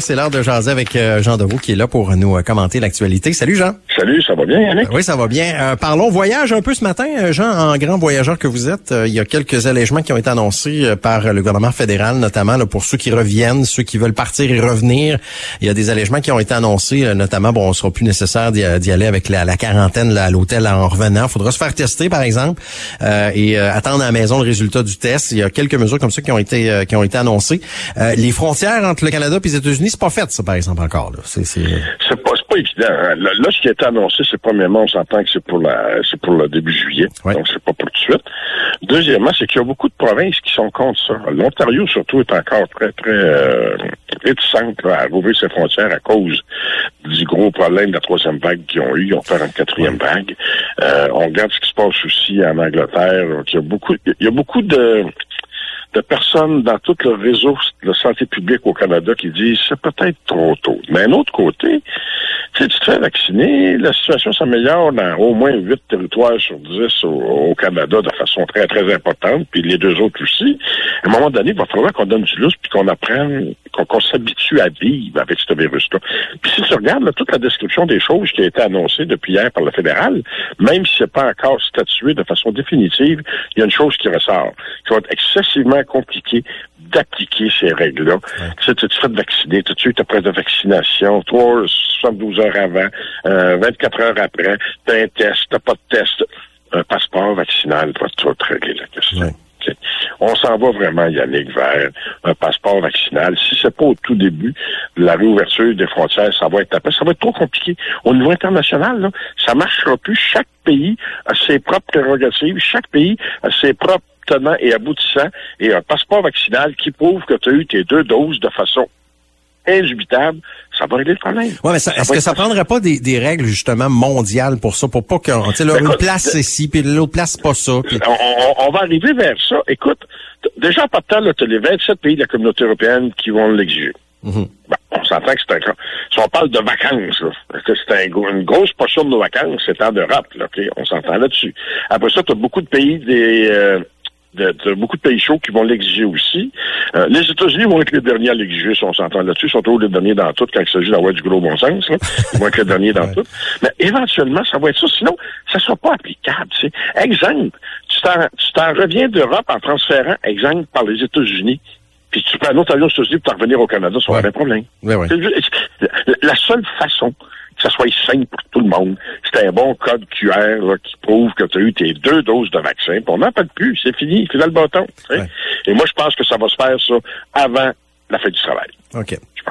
C'est l'heure de jaser avec euh, Jean Deveau qui est là pour nous euh, commenter l'actualité. Salut Jean. Salut, ça va bien Yannick? oui, ça va bien. Euh, parlons voyage un peu ce matin, Jean, en grand voyageur que vous êtes. il y a quelques allègements qui ont été annoncés par le gouvernement fédéral, notamment pour ceux qui reviennent, ceux qui veulent partir et revenir. Il y a des allègements qui ont été annoncés, notamment, bon, on sera plus nécessaire d'y aller avec la, quarantaine à l'hôtel en revenant. Il faudra se faire tester, par exemple, et attendre à la maison le résultat du test. Il y a quelques mesures comme ça qui ont été qui ont été annoncées. les frontières entre le Canada et les États-Unis c'est pas fait, ça, par exemple, encore. C'est pas, pas évident. Hein. Là, ce qui a été annoncé, c'est premièrement, on s'entend que c'est pour la c'est pour le début juillet. Donc, c'est pas pour tout de suite. Deuxièmement, c'est qu'il y a beaucoup de provinces qui sont contre ça. L'Ontario, surtout, est encore très, très euh, réticente à rouvrir ses frontières à cause du gros problème de la troisième vague qu'ils ont eu. Ils ont peur une quatrième vague. Euh, on regarde ce qui se passe aussi en Angleterre. il y a beaucoup, il y a beaucoup de de personnes dans tout le réseau de santé publique au Canada qui disent c'est peut-être trop tôt. Mais d'un autre côté, tu te fais vacciner, la situation s'améliore dans au moins huit territoires sur dix au, Canada de façon très, très importante, puis les deux autres aussi. À un moment donné, il va falloir qu'on donne du lousse puis qu'on apprenne, qu'on s'habitue à vivre avec ce virus-là. Puis si tu regardes toute la description des choses qui a été annoncée depuis hier par le fédéral, même si c'est pas encore statué de façon définitive, il y a une chose qui ressort, qui va être excessivement compliqué d'appliquer ces règles-là. Tu, sais, tu te fais vacciner tout de suite après de vaccination, toi, 72 heures avant, 24 euh, heures après, t'as un test, t'as pas de test. Un passeport vaccinal va tout régler la question. On s'en va vraiment, Yannick, vers un passeport vaccinal. Si c'est pas au tout début de la réouverture des frontières, ça va être après. Ça va être trop compliqué. Au niveau international, là, ça marchera plus. Chaque pays a ses propres prérogatives. Chaque pays a ses propres et aboutissants et un passeport vaccinal qui prouve que tu as eu tes deux doses de façon indubitable, ça va régler le problème. Ouais, mais est-ce que ça prendrait pas des, des, règles justement mondiales pour ça, pour pas que, tu sais, une place c'est ci, puis l'autre place pas ça. On, va arriver vers ça. Écoute, déjà en partant, tu as les 27 pays de la communauté européenne qui vont l'exiger. Mm-hmm. on s'entend que c'est un Si on parle de vacances, c'est une grosse portion de nos vacances, c'est en Europe, là, on s'entend là-dessus. Après ça, tu as beaucoup de pays des euh, de, beaucoup de pays chauds qui vont l'exiger aussi. Euh, les États-Unis vont être les derniers à l'exiger, si on s'entend là-dessus. Ils sont toujours les derniers dans tout quand il s'agit d'avoir du gros bon sens. Ils vont être les derniers dans tout. Mais éventuellement, ça va être ça. Sinon, ça ne sera pas applicable. C'est Exemple, tu t'en reviens d'Europe en transférant, exemple, par les États-Unis. Puis tu prends un autre avion aux États-Unis pour revenir au Canada, ça va ouais. un problème. La seule façon que ça soit simple pour tout le monde. C'est un bon code QR qui prouve que tu as eu tes deux doses de vaccin. Puis on n'en parle plus, c'est fini, il dans le bâton. Et moi, je pense que ça va se faire ça avant la fin du travail. OK. Je.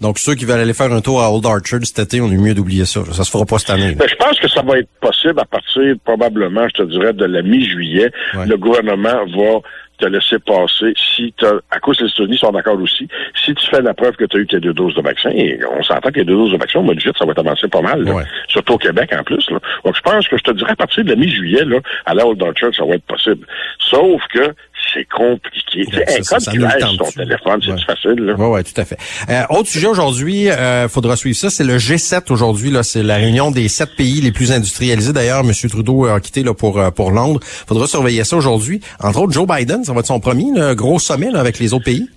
Donc, ceux qui veulent aller faire un tour à Old Orchard cet été, on est mieux d'oublier ça. Ça se fera pas cette année. Ben, je pense que ça va être possible à partir, probablement, je te dirais, de la mi-juillet. Le gouvernement va te laisser passer si tu à cause des États-Unis sont d'accord aussi, si tu fais la preuve que tu as eu tes deux doses de vaccin, et on s'entend que les deux doses de vaccin, au mois de juillet, ça va t'avancer pas mal, surtout au Québec en plus. Là. Donc je pense que je te dirais à partir de la mi-juillet, là, à la Old Church, ça va être possible. Sauf que c'est compliqué. Ouais, un code sur ton téléphone, c'est facile. Oui, ouais, tout à fait. Euh, autre sujet aujourd'hui, euh, faudra suivre ça, c'est le G7 aujourd'hui. Là, c'est la réunion des sept pays les plus industrialisés. D'ailleurs, M. Trudeau a quitté là pour euh, pour Londres. Faudra surveiller ça aujourd'hui. Entre autres, Joe Biden, ça va être son premier gros sommet avec les autres pays.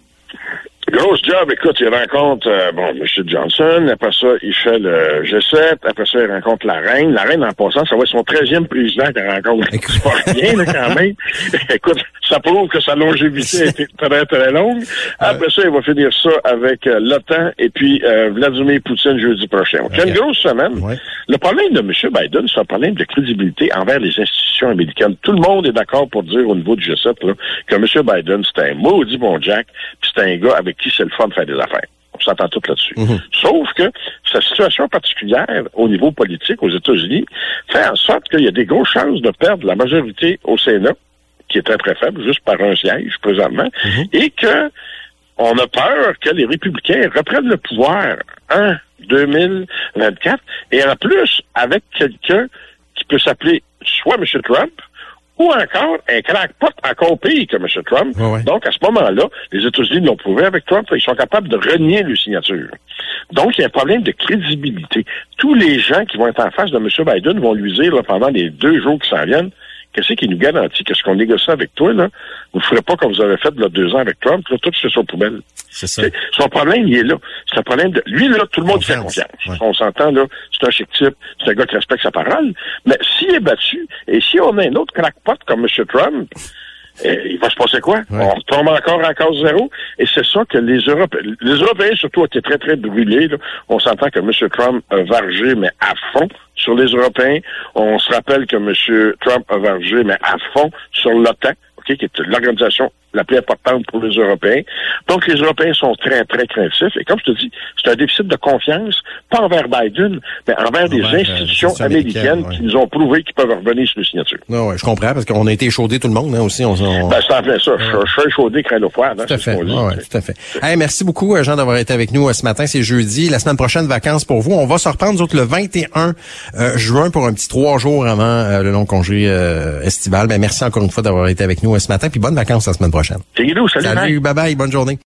Grosse job, écoute, il rencontre euh, bon M. Johnson, après ça, il fait le G7, après ça, il rencontre la reine. La reine, en passant, ça va être son 13e président qu'il rencontre. C'est pas rien, là, quand même. écoute, ça prouve que sa longévité a été très, très longue. Après ça, il va finir ça avec euh, l'OTAN et puis euh, Vladimir Poutine jeudi prochain. Donc, une grosse semaine. Le problème de M. Biden, c'est un problème de crédibilité envers les institutions américaines. Tout le monde est d'accord pour dire au niveau du G7 là, que M. Biden, c'est un maudit bon Jack, puis c'est un gars avec qui c'est le fun de faire des affaires. On s'entend tout là-dessus. Mhm. Sauf que sa situation particulière au niveau politique aux États-Unis fait en sorte qu'il y a des grosses chances de perdre la majorité au Sénat, qui est très très faible, juste par un siège présentement, mhm. et que on a peur que les républicains reprennent le pouvoir en 2024, et en plus avec quelqu'un qui peut s'appeler soit M. Trump, ou encore un crackpot encore pire que M. Trump. Donc, à ce moment-là, les États-Unis l'ont prouvé avec Trump, ils sont capables de renier le signature. Donc, il y a un problème de crédibilité. Tous les gens qui vont être en face de M. Biden vont lui dire pendant les deux jours qui s'en viennent, qu'est-ce qui nous garantit? Que ce qu'on négocie avec toi, là, vous ne ferez pas comme vous avez fait là, deux ans avec Trump, là, tout c'est sur poubelle. C'est ça. son problème, il est là. C'est un problème de. Lui, là, tout le monde fait confiance. On s'entend, là, c'est un chic type, c'est un gars qui respecte sa parole. Mais s'il est battu, et si on a un autre crackpot comme M. Trump, eh, il va se passer quoi? On tombe encore en cause zéro. Et c'est ça que les Européens, les Européens surtout été très, très brûlés. On s'entend que M. Trump a vargé, mais à fond sur les Européens. On se rappelle que M. Trump a vargé, mais à fond sur l'OTAN qui est l'organisation la plus importante pour les Européens. Donc, les Européens sont très, très craintifs. Et comme je te dis, c'est un déficit de confiance, pas envers Biden, mais envers des euh, institutions américaines qui nous ont prouvé qu'ils peuvent revenir sur les signatures. Non, ouais, je comprends, parce qu'on a été échaudé tout le monde, hein, aussi. On, Ben, c'est en fait ça. Je, suis échaudé, froid. Hein, tout à fait. Ouais, tout à fait. Hey, merci beaucoup, euh, Jean, d'avoir été avec nous euh, ce matin. C'est jeudi. La semaine prochaine, vacances pour vous. On va se reprendre, nous autres, le 21 juin pour un petit trois jours avant le long congé estival. Ben, merci encore une fois d'avoir été avec nous ce matin, puis bonnes vacances la semaine prochaine. salut. Salut, bye bye, bonne journée.